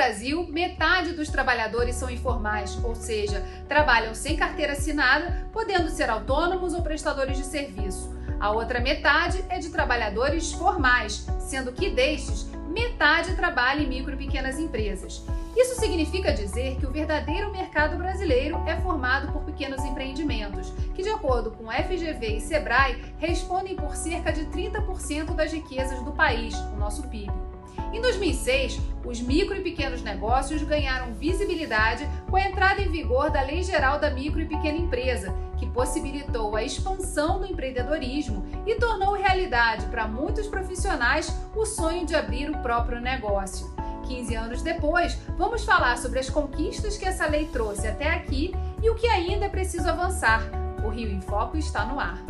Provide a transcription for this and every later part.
Brasil, metade dos trabalhadores são informais, ou seja, trabalham sem carteira assinada, podendo ser autônomos ou prestadores de serviço. A outra metade é de trabalhadores formais, sendo que destes, metade trabalha em micro e pequenas empresas. Isso significa dizer que o verdadeiro mercado brasileiro é formado por pequenos empreendimentos, que, de acordo com FGV e Sebrae, respondem por cerca de 30% das riquezas do país, o nosso PIB. Em 2006, os micro e pequenos negócios ganharam visibilidade com a entrada em vigor da Lei Geral da Micro e Pequena Empresa, que possibilitou a expansão do empreendedorismo e tornou realidade para muitos profissionais o sonho de abrir o próprio negócio. 15 anos depois, vamos falar sobre as conquistas que essa lei trouxe até aqui e o que ainda é preciso avançar. O Rio em Foco está no ar.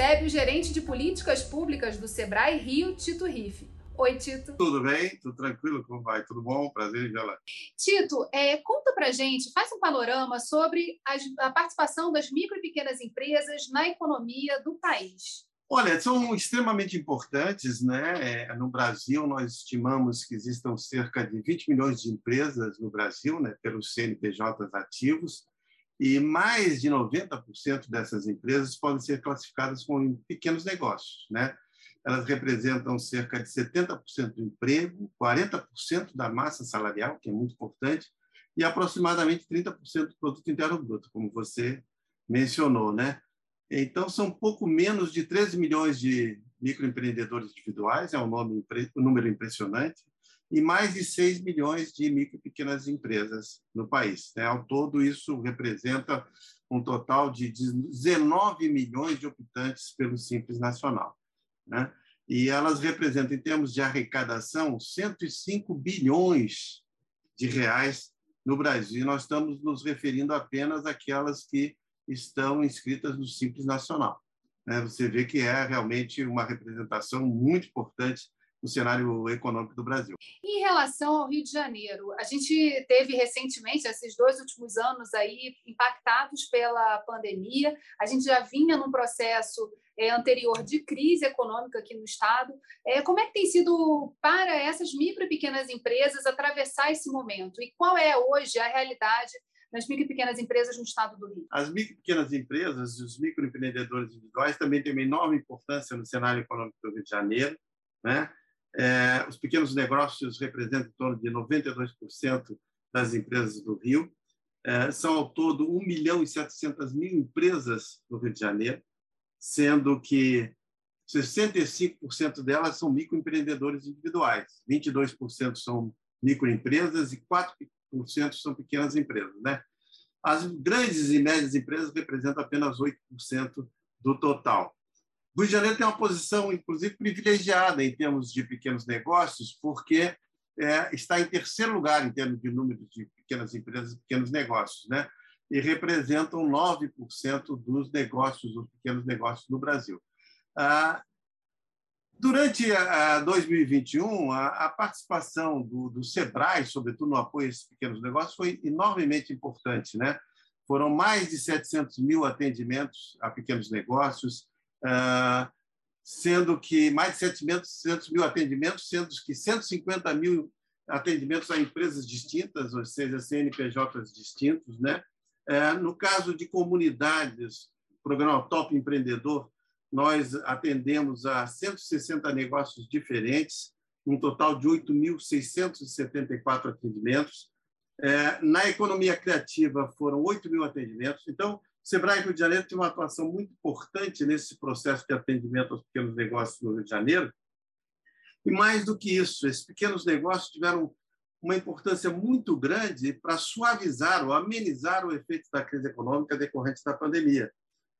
Recebe o gerente de políticas públicas do Sebrae Rio, Tito Riff. Oi, Tito. Tudo bem? Tudo tranquilo? Como vai? Tudo bom? Prazer em vê-la. Tito, é, conta pra gente, faz um panorama sobre as, a participação das micro e pequenas empresas na economia do país. Olha, são extremamente importantes, né? É, no Brasil, nós estimamos que existam cerca de 20 milhões de empresas no Brasil, né, pelos CNPJs ativos, e mais de 90% dessas empresas podem ser classificadas como pequenos negócios, né? Elas representam cerca de 70% do emprego, 40% da massa salarial, que é muito importante, e aproximadamente 30% do produto interno bruto, como você mencionou, né? Então são pouco menos de 13 milhões de microempreendedores individuais, é um, nome, um número impressionante, e mais de 6 milhões de micro e pequenas empresas no país. Né? Ao todo, isso representa um total de 19 milhões de optantes pelo Simples Nacional. Né? E elas representam, em termos de arrecadação, 105 bilhões de reais no Brasil. Nós estamos nos referindo apenas àquelas que estão inscritas no Simples Nacional. Né? Você vê que é realmente uma representação muito importante no cenário econômico do Brasil. Em relação ao Rio de Janeiro, a gente teve recentemente, esses dois últimos anos aí, impactados pela pandemia, a gente já vinha num processo é, anterior de crise econômica aqui no Estado. É, como é que tem sido para essas micro e pequenas empresas atravessar esse momento? E qual é hoje a realidade nas micro e pequenas empresas no estado do Rio? As micro e pequenas empresas e os microempreendedores individuais também têm uma enorme importância no cenário econômico do Rio de Janeiro. Né? É, os pequenos negócios representam em torno de 92% das empresas do Rio. É, são ao todo 1 milhão e 700 mil empresas no Rio de Janeiro, sendo que 65% delas são microempreendedores individuais, 22% são microempresas e 4% são pequenas empresas. Né? As grandes e médias empresas representam apenas 8% do total. Rio de Janeiro tem uma posição, inclusive, privilegiada em termos de pequenos negócios, porque é, está em terceiro lugar em termos de número de pequenas empresas e pequenos negócios, né? e representam 9% dos negócios, dos pequenos negócios no Brasil. Ah, durante a 2021, a, participação do, do SEBRAE, sobretudo no apoio a esses pequenos negócios, foi enormemente importante. Né? Foram mais de 700 mil atendimentos a pequenos negócios, ah, sendo que mais de 700 mil atendimentos, sendo que 150 mil atendimentos a empresas distintas, ou seja, CNPJs distintos. Né? É, no caso de comunidades, programa Top Empreendedor, nós atendemos a 160 negócios diferentes, um total de 8.674 atendimentos. É, na economia criativa, foram 8 mil atendimentos. Então, Sebrae Rio de Janeiro tem uma atuação muito importante nesse processo de atendimento aos pequenos negócios no Rio de Janeiro. E mais do que isso, esses pequenos negócios tiveram uma importância muito grande para suavizar ou amenizar o efeito da crise econômica decorrente da pandemia,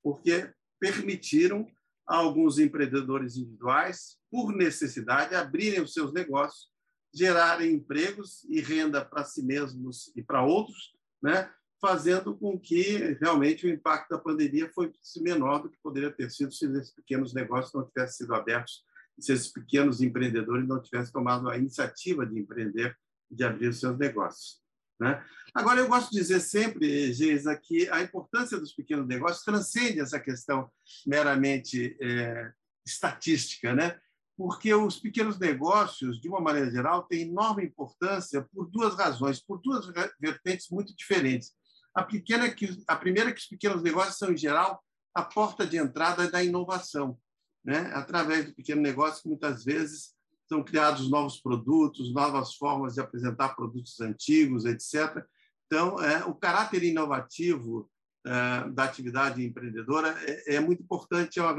porque permitiram a alguns empreendedores individuais, por necessidade, abrirem os seus negócios, gerarem empregos e renda para si mesmos e para outros, né? Fazendo com que realmente o impacto da pandemia fosse menor do que poderia ter sido se esses pequenos negócios não tivessem sido abertos, se esses pequenos empreendedores não tivessem tomado a iniciativa de empreender, de abrir os seus negócios. Né? Agora, eu gosto de dizer sempre, Geisa, que a importância dos pequenos negócios transcende essa questão meramente é, estatística, né? porque os pequenos negócios, de uma maneira geral, têm enorme importância por duas razões, por duas vertentes muito diferentes. A, pequena que, a primeira que os pequenos negócios são, em geral, a porta de entrada da inovação, né? através do pequeno negócio, muitas vezes são criados novos produtos, novas formas de apresentar produtos antigos, etc. Então, é, o caráter inovativo é, da atividade empreendedora é, é muito importante, é uma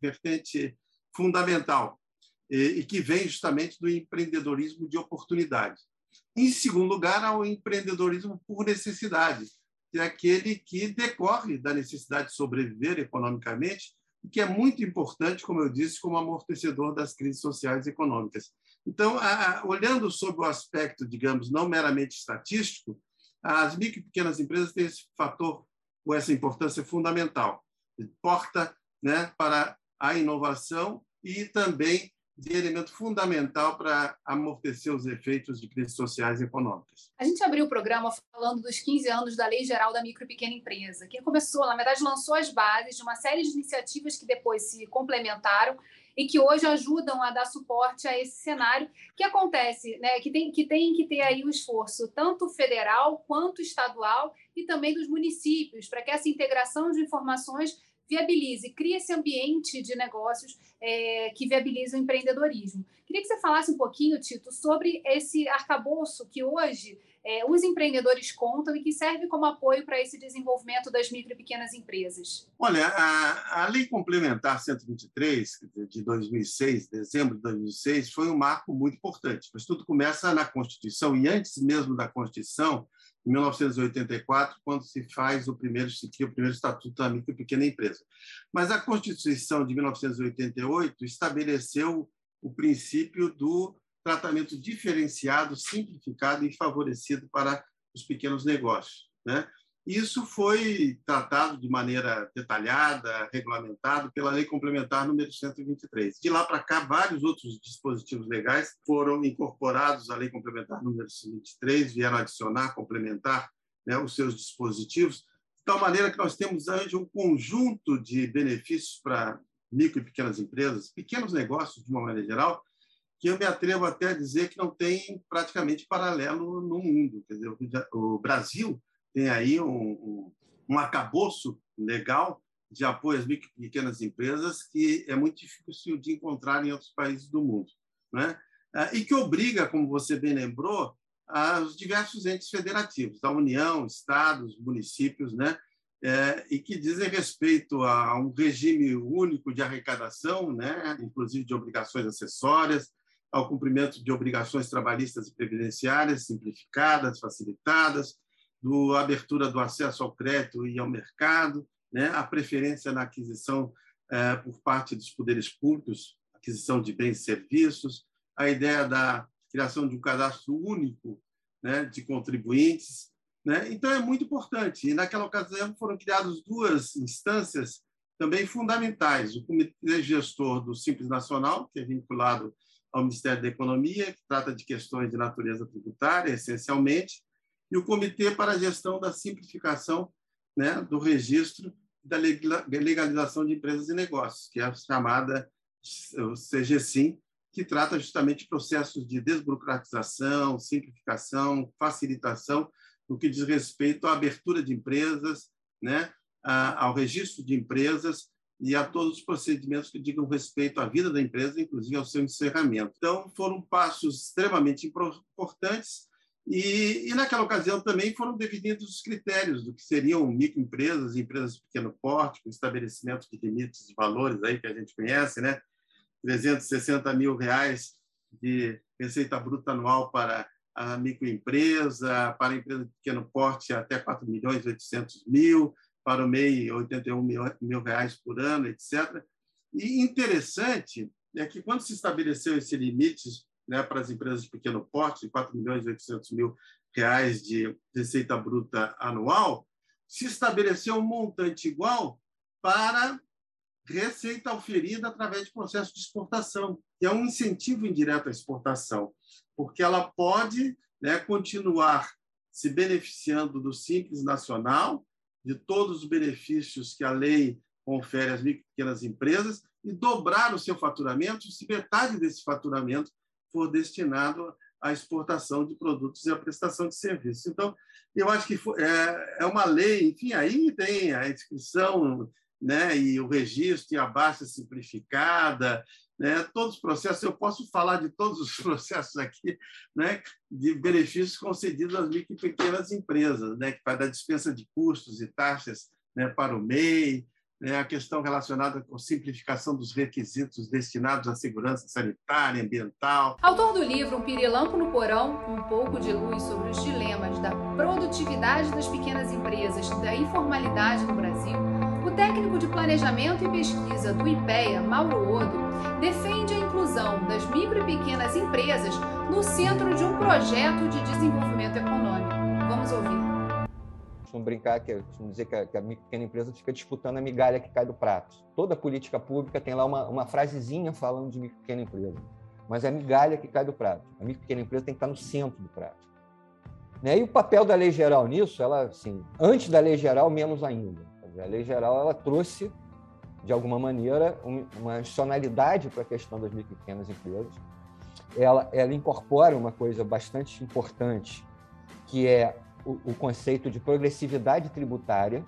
vertente fundamental e que vem justamente do empreendedorismo de oportunidade. Em segundo lugar, ao empreendedorismo por necessidade, que é aquele que decorre da necessidade de sobreviver economicamente e que é muito importante, como eu disse, como amortecedor das crises sociais e econômicas. Então, olhando sob o aspecto, digamos, não meramente estatístico, as micro e pequenas empresas têm esse fator ou essa importância fundamental, porta né, para a inovação e também de elemento fundamental para amortecer os efeitos de crises sociais e econômicas. A gente abriu o programa falando dos 15 anos da Lei Geral da Micro e Pequena Empresa, que começou, na verdade, lançou as bases de uma série de iniciativas que depois se complementaram e que hoje ajudam a dar suporte a esse cenário que acontece, né, que tem que, tem que ter aí o esforço tanto federal quanto estadual e também dos municípios para que essa integração de informações viabilize, crie esse ambiente de negócios é, que viabilize o empreendedorismo. Queria que você falasse um pouquinho, Tito, sobre esse arcabouço que hoje é, os empreendedores contam e que serve como apoio para esse desenvolvimento das micro e pequenas empresas. Olha, a, a Lei Complementar 123 de 2006, dezembro de 2006, foi um marco muito importante, mas tudo começa na Constituição e antes mesmo da Constituição, em 1984, quando se faz o primeiro, o primeiro Estatuto da Micro e Pequena Empresa. Mas a Constituição de 1988 estabeleceu o princípio do tratamento diferenciado, simplificado e favorecido para os pequenos negócios. Né? Isso foi tratado de maneira detalhada, regulamentado pela Lei Complementar número 123. De lá para cá, vários outros dispositivos legais foram incorporados à Lei Complementar número 123, vieram adicionar, complementar né, os seus dispositivos, de tal maneira que nós temos hoje um conjunto de benefícios para micro e pequenas empresas, pequenos negócios de uma maneira geral, que eu me atrevo até a dizer que não tem praticamente paralelo no mundo. Quer dizer, o Brasil tem aí um, um, um arcabouço legal de apoio às micro pequenas empresas que é muito difícil de encontrar em outros países do mundo. Né? E que obriga, como você bem lembrou, os diversos entes federativos, da União, estados, municípios, né? É, e que dizem respeito a um regime único de arrecadação, né? inclusive de obrigações acessórias, ao cumprimento de obrigações trabalhistas e previdenciárias simplificadas, facilitadas, do abertura do acesso ao crédito e ao mercado, né? a preferência na aquisição é, por parte dos poderes públicos, aquisição de bens e serviços, a ideia da criação de um cadastro único né, de contribuintes. Né? Então, é muito importante. E, naquela ocasião, foram criadas duas instâncias também fundamentais: o Comitê Gestor do Simples Nacional, que é vinculado ao Ministério da Economia, que trata de questões de natureza tributária, essencialmente, e o Comitê para a Gestão da Simplificação né, do Registro da Legalização de Empresas e Negócios, que é a chamada CGSIM, que trata justamente processos de desburocratização, simplificação, facilitação, no que diz respeito à abertura de empresas, né, ao registro de empresas e a todos os procedimentos que digam respeito à vida da empresa, inclusive ao seu encerramento. Então, foram passos extremamente importantes e, e, naquela ocasião também foram definidos os critérios do que seriam microempresas empresas de pequeno porte, com estabelecimento de limites de valores aí que a gente conhece, né? 360 mil reais de receita bruta anual para a microempresa, para a empresa de pequeno porte até 4 milhões e 800 mil, para o MEI 81 mil, mil reais por ano, etc. E interessante é que quando se estabeleceu esse limite né, para as empresas de pequeno porte, de 4 milhões e 800 mil reais de receita bruta anual, se estabeleceu um montante igual para receita oferida através de processo de exportação, que é um incentivo indireto à exportação, porque ela pode né, continuar se beneficiando do Simples Nacional, de todos os benefícios que a lei confere às micro e pequenas empresas e dobrar o seu faturamento se metade desse faturamento for destinado à exportação de produtos e à prestação de serviços. Então, eu acho que é, é uma lei, enfim, aí tem a inscrição né, e o registro e a baixa simplificada, né, todos os processos, eu posso falar de todos os processos aqui, né, de benefícios concedidos às micro e pequenas empresas, né, que vai da dispensa de custos e taxas né, para o MEI, né, a questão relacionada com simplificação dos requisitos destinados à segurança sanitária, ambiental. Autor do livro Um Pirilampo no Porão, um pouco de luz sobre os dilemas da produtividade das pequenas empresas e da informalidade no Brasil, o técnico de planejamento e pesquisa do IPEA, Mauro Odo, defende a inclusão das micro e pequenas empresas no centro de um projeto de desenvolvimento econômico. Vamos ouvir costumam brincar, que costumam dizer que a, que a pequena empresa fica disputando a migalha que cai do prato. Toda política pública tem lá uma, uma frasezinha falando de micro pequena empresa, mas é a migalha que cai do prato. A micro pequena empresa tem que estar no centro do prato. Né? E o papel da lei geral nisso, ela, assim, antes da lei geral, menos ainda. A lei geral ela trouxe, de alguma maneira, uma adicionalidade para a questão das micro e pequenas empresas. Ela, ela incorpora uma coisa bastante importante, que é o, o conceito de progressividade tributária.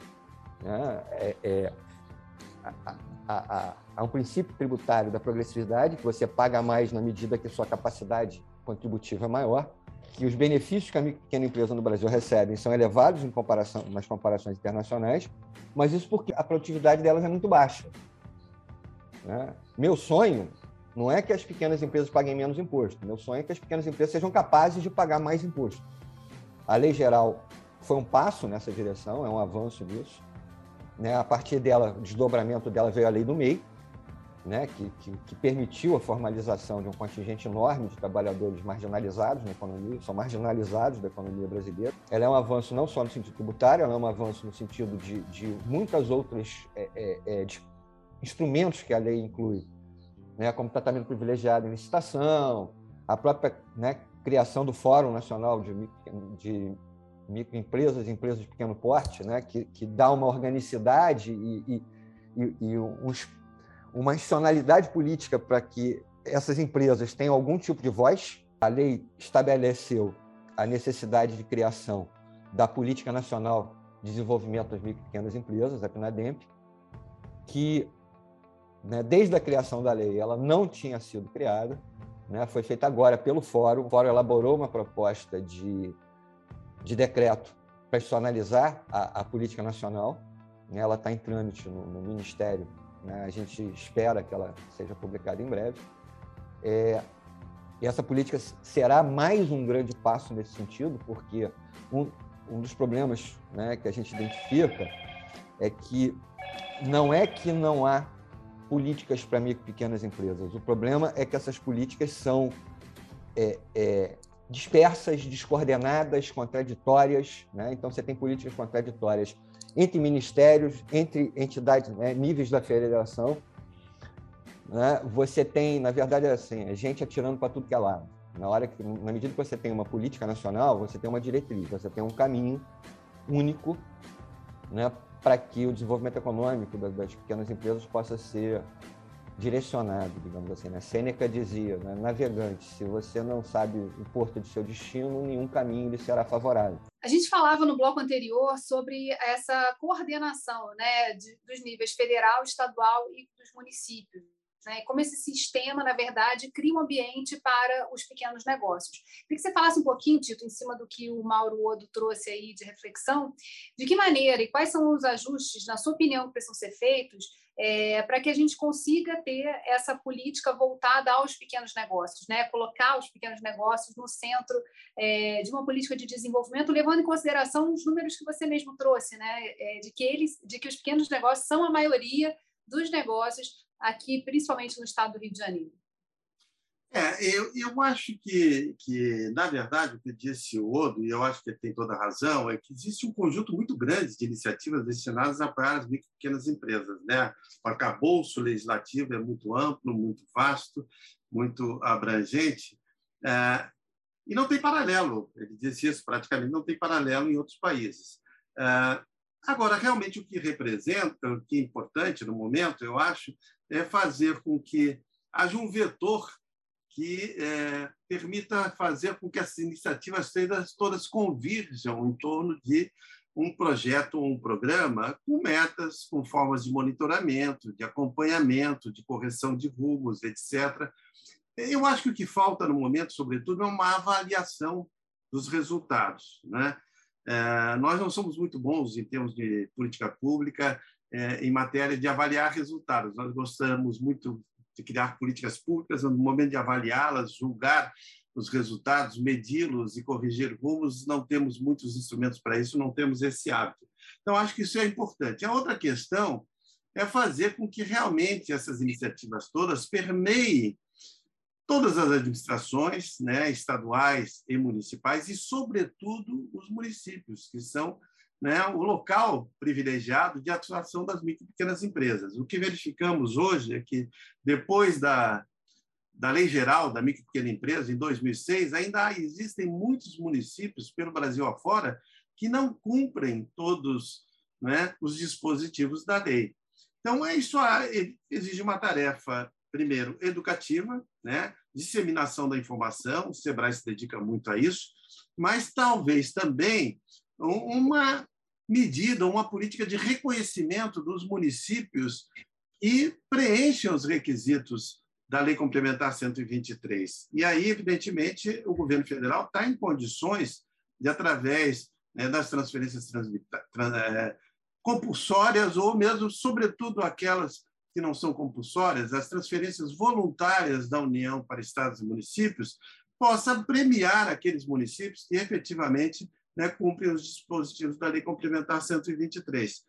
Né? É, é, há um princípio tributário da progressividade, que você paga mais na medida que sua capacidade contributiva é maior, que os benefícios que a pequena empresa no Brasil recebem são elevados em comparação, nas comparações internacionais, mas isso porque a produtividade delas é muito baixa. Né? Meu sonho não é que as pequenas empresas paguem menos imposto, meu sonho é que as pequenas empresas sejam capazes de pagar mais imposto. A lei geral foi um passo nessa direção, é um avanço nisso. Né? A partir dela, o desdobramento dela veio a lei do MEI, né? que, que, que, permitiu a formalização de um contingente enorme de trabalhadores marginalizados na economia, são marginalizados da economia brasileira. Ela é um avanço não só no sentido tributário, ela é um avanço no sentido de, de muitas outras é, é, é, instrumentos que a lei inclui, né? como tratamento privilegiado em licitação, a própria né, criação do Fórum Nacional de, de Microempresas e Empresas de Pequeno Porte, né, que, que dá uma organicidade e, e, e uma institucionalidade política para que essas empresas tenham algum tipo de voz. A lei estabeleceu a necessidade de criação da Política Nacional de Desenvolvimento das Micro e Pequenas Empresas, a PNADEMP, que né, desde a criação da lei ela não tinha sido criada, né, foi feita agora pelo Fórum. O Fórum elaborou uma proposta de, de decreto para personalizar a, a política nacional. Né, ela está em trâmite no, no Ministério. Né, a gente espera que ela seja publicada em breve. É, e essa política será mais um grande passo nesse sentido, porque um, um dos problemas né, que a gente identifica é que não é que não há políticas para micro e pequenas empresas. O problema é que essas políticas são é, é, dispersas, descoordenadas, contraditórias. Né? Então, você tem políticas contraditórias entre ministérios, entre entidades, né, níveis da federação. Né? Você tem, na verdade, é assim, a gente atirando para tudo que é lado. Na hora que, na medida que você tem uma política nacional, você tem uma diretriz, você tem um caminho único né, para que o desenvolvimento econômico das, pequenas empresas possa ser direcionado, digamos assim. Né? Sêneca dizia, né? navegante, se você não sabe o porto de seu destino, nenhum caminho lhe será favorável. A gente falava no bloco anterior sobre essa coordenação né, de, dos níveis federal, estadual e dos municípios né? Como esse sistema, na verdade, cria um ambiente para os pequenos negócios. Queria que você falasse um pouquinho, Tito, em cima do que o Mauro Odo trouxe aí de reflexão, de que maneira e quais são os ajustes, na sua opinião, que precisam ser feitos é, para que a gente consiga ter essa política voltada aos pequenos negócios, né? colocar os pequenos negócios no centro é, de uma política de desenvolvimento, levando em consideração os números que você mesmo trouxe, né? É, de, que eles, de que os pequenos negócios são a maioria dos negócios aqui, principalmente no estado do Rio de Janeiro? É, eu, eu acho que, que, na verdade, o que disse o Odo, e eu acho que ele tem toda a razão, é que existe um conjunto muito grande de iniciativas destinadas a apoiar as micro e pequenas empresas. Né? O arcabouço legislativo é muito amplo, muito vasto, muito abrangente. É, E não tem paralelo, ele disse isso praticamente, não tem paralelo em outros países. Uh, agora, realmente, o que representa, o que é importante no momento, eu acho, é fazer com que haja um vetor que é, permita fazer com que essas iniciativas todas, convirjam em torno de um projeto ou um programa com metas, com formas de monitoramento, de acompanhamento, de correção de rumos, etc. Eu acho que o que falta no momento, sobretudo, é uma avaliação dos resultados. Né? É, nós não somos muito bons em termos de política pública é, em matéria de avaliar resultados. Nós gostamos muito de criar políticas públicas, no momento de avaliá-las, julgar os resultados, medi-los e corrigir rumos, não temos muitos instrumentos para isso, não temos esse hábito. Então, acho que isso é importante. A outra questão é fazer com que realmente essas iniciativas todas permeiem todas as administrações, né, estaduais e municipais, e, sobretudo, os municípios, que são né, o local privilegiado de atuação das micro e pequenas empresas. O que verificamos hoje é que, depois da, da Lei Geral da Micro e Pequena Empresa, em 2006, ainda existem muitos municípios pelo Brasil afora que não cumprem todos né, os dispositivos da lei. Então, isso exige uma tarefa, primeiro, educativa, né, disseminação da informação, o SEBRAE se dedica muito a isso, mas talvez também uma medida, uma política de reconhecimento dos municípios que preenchem os requisitos da Lei Complementar 123. E aí, evidentemente, o governo federal está em condições de, através né, das transferências é, compulsórias, ou mesmo, sobretudo, aquelas que não são compulsórias, as transferências voluntárias da União para estados e municípios, possa premiar aqueles municípios que efetivamente né, cumprem os dispositivos da Lei Complementar 123.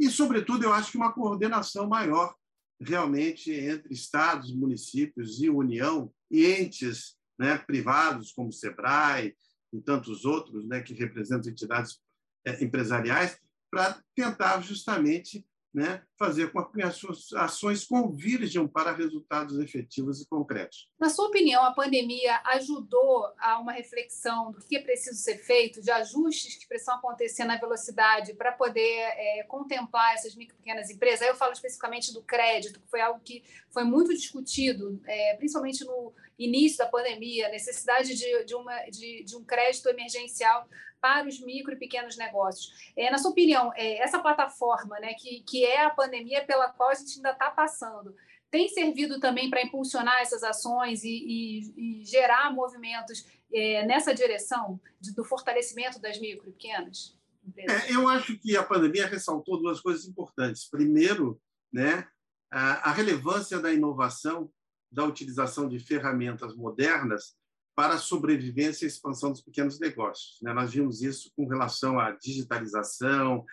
E, sobretudo, eu acho que uma coordenação maior realmente entre estados, municípios e União e entes né, privados como o SEBRAE e tantos outros né, que representam entidades é, empresariais para tentar justamente né, fazer com que as suas ações convirjam para resultados efetivos e concretos. Na sua opinião, a pandemia ajudou a uma reflexão do que é preciso ser feito, de ajustes que precisam acontecer na velocidade para poder é, contemplar essas micro e pequenas empresas? Aí eu falo especificamente do crédito, que foi algo que foi muito discutido, é, principalmente no início da pandemia, a necessidade de, de, uma, de, de um crédito emergencial para os micro e pequenos negócios. É, na sua opinião, é, essa plataforma, né, que, que é a pandemia pela qual a gente ainda está passando, tem servido também para impulsionar essas ações e, e, e gerar movimentos é, nessa direção de, do fortalecimento das micro e pequenas? É, eu acho que a pandemia ressaltou duas coisas importantes. Primeiro, né, a, a relevância da inovação, da utilização de ferramentas modernas para a sobrevivência e expansão dos pequenos negócios. Né? Nós vimos isso com relação à digitalização,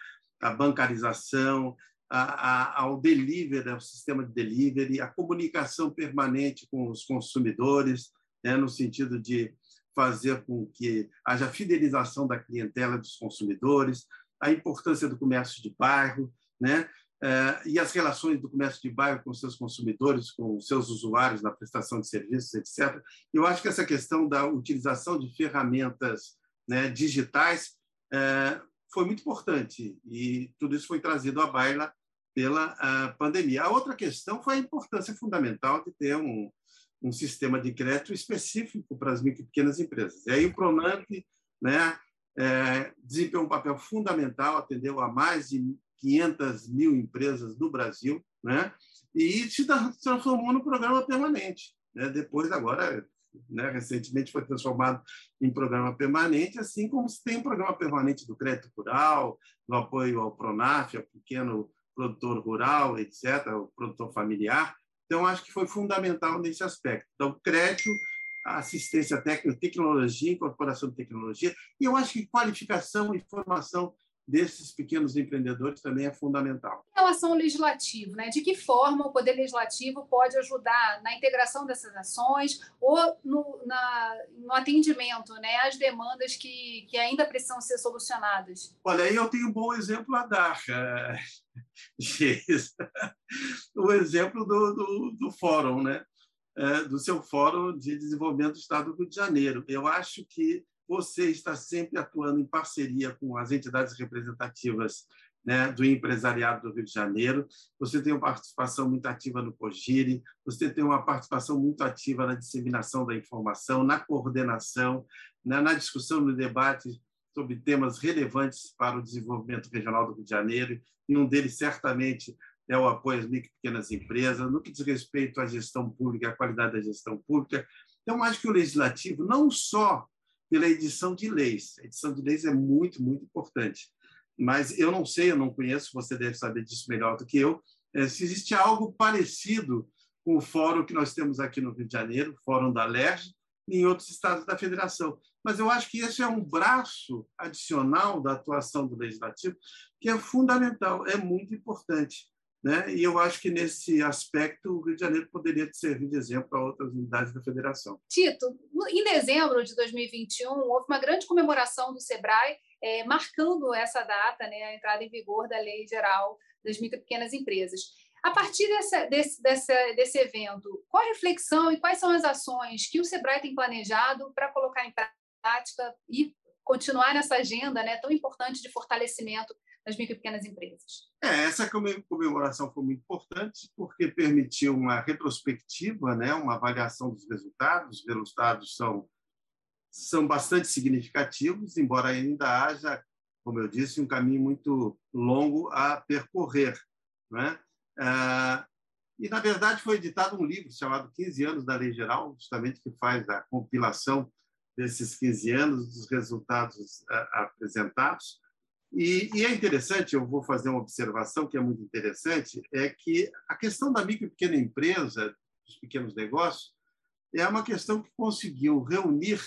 à bancarização, ao delivery, ao sistema de delivery, à comunicação permanente com os consumidores, né? no sentido de fazer com que haja fidelização da clientela dos consumidores, a importância do comércio de bairro, né? Eh, e as relações do comércio de bairro com seus consumidores, com seus usuários na prestação de serviços, etc. Eu acho que essa questão da utilização de ferramentas né, digitais eh, foi muito importante e tudo isso foi trazido à baila pela pandemia. A outra questão foi a importância fundamental de ter um, um sistema de crédito específico para as micro e pequenas empresas. E aí o Pronamp né, é, desempenhou um papel fundamental, atendeu a mais de 500 mil empresas do Brasil, né? e se transformou no programa permanente. Né? Depois, agora, né, recentemente foi transformado em programa permanente, assim como se tem um programa permanente do crédito rural, no apoio ao Pronaf, ao pequeno produtor rural, etc., o produtor familiar. Então, acho que foi fundamental nesse aspecto. Então, crédito, assistência técnica, tecnologia, incorporação de tecnologia, e eu acho que qualificação e formação desses pequenos empreendedores também é fundamental. Em relação ao legislativo, né? de que forma o Poder Legislativo pode ajudar na integração dessas ações ou no, na, no atendimento né? às demandas que, que ainda precisam ser solucionadas? Olha, aí eu tenho um bom exemplo a dar. o exemplo do, do, do fórum. Né? é, do seu Fórum de Desenvolvimento do Estado do Rio de Janeiro. Eu acho que você está sempre atuando em parceria com as entidades representativas né, do empresariado do Rio de Janeiro. Você tem uma participação muito ativa no COGIRE, você tem uma participação muito ativa na disseminação da informação, na coordenação, na, na discussão, no debate sobre temas relevantes para o desenvolvimento regional do Rio de Janeiro, e um deles certamente é o apoio às micro e pequenas empresas, no que diz respeito à gestão pública, à qualidade da gestão pública. Então, acho que o legislativo, não só pela edição de leis, a edição de leis é muito, muito importante, mas eu não sei, eu não conheço, você deve saber disso melhor do que eu, é, se existe algo parecido com o fórum que nós temos aqui no Rio de Janeiro, o Fórum da LERJ, e em outros estados da federação. Mas eu acho que esse é um braço adicional da atuação do legislativo que é fundamental, é muito importante. Né? E eu acho que, nesse aspecto, o Rio de Janeiro poderia servir de exemplo para outras unidades da federação. Tito, em dezembro de 2021, houve uma grande comemoração do SEBRAE, é, marcando essa data, né, a entrada em vigor da Lei Geral das Micro e Pequenas Empresas. A partir dessa, desse, desse, desse evento, qual a reflexão e quais são as ações que o SEBRAE tem planejado para colocar em prática e continuar nessa agenda né, tão importante de fortalecimento das micro e pequenas empresas. É, essa comemoração foi muito importante porque permitiu uma retrospectiva, né, uma avaliação dos resultados. Os resultados são são bastante significativos, embora ainda haja, como eu disse, um caminho muito longo a percorrer, né? Ah, e na verdade foi editado um livro chamado 15 anos da Lei Geral, justamente que faz a compilação desses 15 anos, dos resultados ah, apresentados. E, e, é interessante, eu vou fazer uma observação que é muito interessante, é que a questão da micro e pequena empresa, dos pequenos negócios, é uma questão que conseguiu reunir,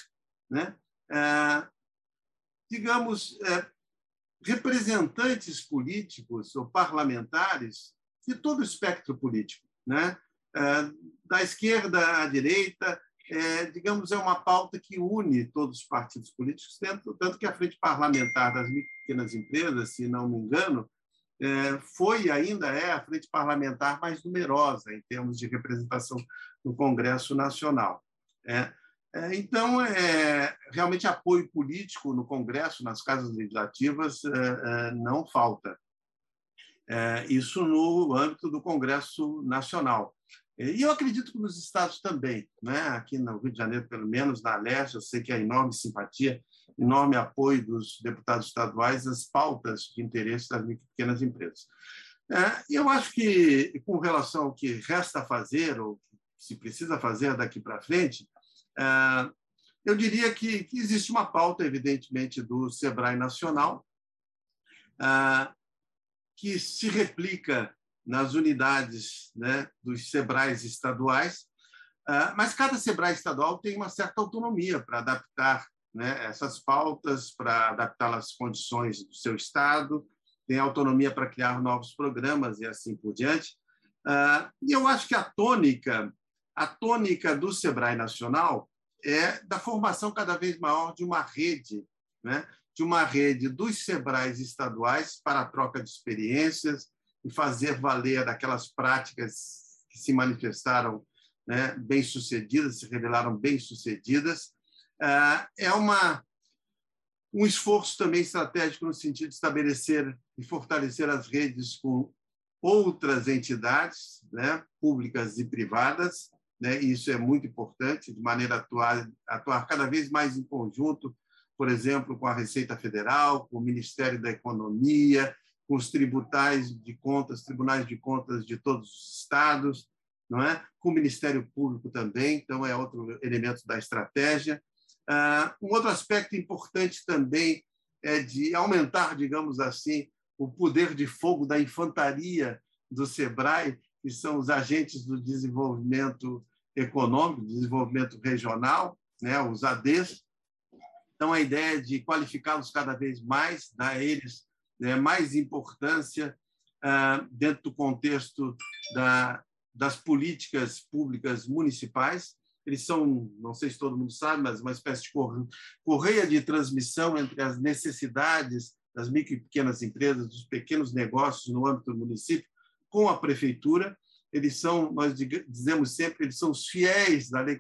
né, é, digamos, é, representantes políticos ou parlamentares de todo o espectro político, né, é, da esquerda à direita, é, digamos, é uma pauta que une todos os partidos políticos, tanto, tanto que a frente parlamentar das pequenas empresas, se não me engano, é, foi ainda é a frente parlamentar mais numerosa em termos de representação no Congresso Nacional. É, é, então, é, realmente apoio político no Congresso, nas casas legislativas, é, é, não falta. isso no âmbito do Congresso Nacional. E eu acredito que nos estados também, né? aqui no Rio de Janeiro, pelo menos na Leste, eu sei que há enorme simpatia, enorme apoio dos deputados estaduais às pautas de interesse das pequenas empresas. É, eu acho que, com relação ao que resta fazer, ou se precisa fazer daqui para frente, é, eu diria que, que, existe uma pauta, evidentemente, do SEBRAE Nacional, é, que se replica nas unidades né, dos SEBRAES estaduais, ah, mas cada SEBRAE estadual tem uma certa autonomia para adaptar né, essas pautas, para adaptá-las às condições do seu estado, tem autonomia para criar novos programas e assim por diante. Ah, e eu acho que a tônica, a tônica do SEBRAE Nacional é da formação cada vez maior de uma rede, né, de uma rede dos SEBRAES estaduais para a troca de experiências, e fazer valer daquelas práticas que se manifestaram né, bem-sucedidas, se revelaram bem-sucedidas. Ah, é uma, um esforço também estratégico no sentido de estabelecer e fortalecer as redes com outras entidades, né, públicas e privadas, né, e isso é muito importante, de maneira a atuar, atuar cada vez mais em conjunto, por exemplo, com a Receita Federal, com o Ministério da Economia, com os tributais de contas, tribunais de contas de todos os estados, não é? Com o Ministério Público também, então é outro elemento da estratégia. Uh, um outro aspecto importante também é de aumentar, digamos assim, o poder de fogo da infantaria do SEBRAE, que são os agentes do desenvolvimento econômico, desenvolvimento regional, né, os ADs. Então, a ideia de qualificá-los cada vez mais, dar a eles né, mais importância ah, dentro do contexto da, das políticas públicas municipais. Eles são, não sei se todo mundo sabe, mas uma espécie de correia de transmissão entre as necessidades das micro e pequenas empresas, dos pequenos negócios no âmbito do município, com a prefeitura. eles são, nós dizemos sempre, eles são os fiéis da Lei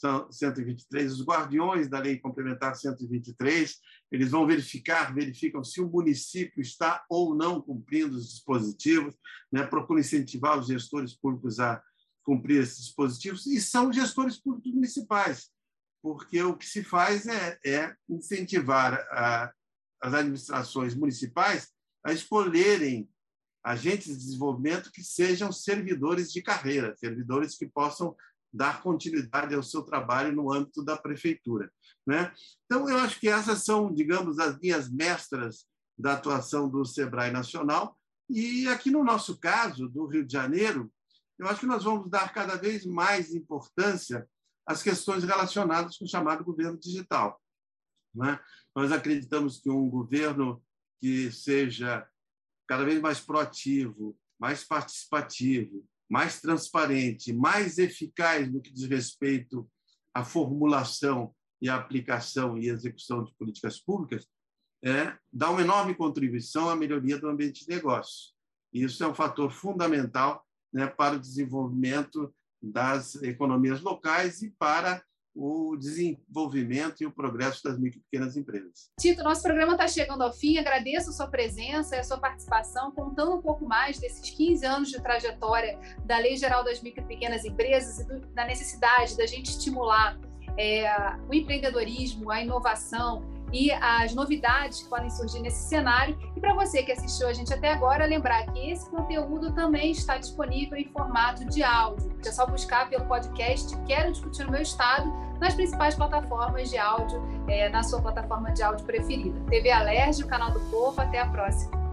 Complementar 123, os guardiões da Lei Complementar 123, eles vão verificar, verificam se o município está ou não cumprindo os dispositivos, né? procuram incentivar os gestores públicos a cumprir esses dispositivos, e são gestores públicos municipais, porque o que se faz é, é incentivar a, as administrações municipais a escolherem agentes de desenvolvimento que sejam servidores de carreira, servidores que possam dar continuidade ao seu trabalho no âmbito da prefeitura. Né? Então, eu acho que essas são, digamos, as linhas mestras da atuação do SEBRAE Nacional. E aqui no nosso caso, do Rio de Janeiro, eu acho que nós vamos dar cada vez mais importância às questões relacionadas com o chamado governo digital. Né? Nós acreditamos que um governo que seja cada vez mais proativo, mais participativo, mais transparente, mais eficaz no que diz respeito à formulação e à aplicação e execução de políticas públicas, é, dá uma enorme contribuição à melhoria do ambiente de negócio. Isso é um fator fundamental né, para o desenvolvimento das economias locais e para o desenvolvimento e o progresso das micro e pequenas empresas. Tito, nosso programa está chegando ao fim. Agradeço a sua presença e a sua participação, contando um pouco mais desses 15 anos de trajetória da Lei Geral das Micro e Pequenas Empresas e do, da necessidade da gente estimular é, o empreendedorismo, a inovação e as novidades que podem surgir nesse cenário. E para você que assistiu a gente até agora, lembrar que esse conteúdo também está disponível em formato de áudio. É só buscar pelo podcast Quero Discutir no Meu Estado nas principais plataformas de áudio, é, na sua plataforma de áudio preferida. TV Alerj, o canal do Povo. Até a próxima.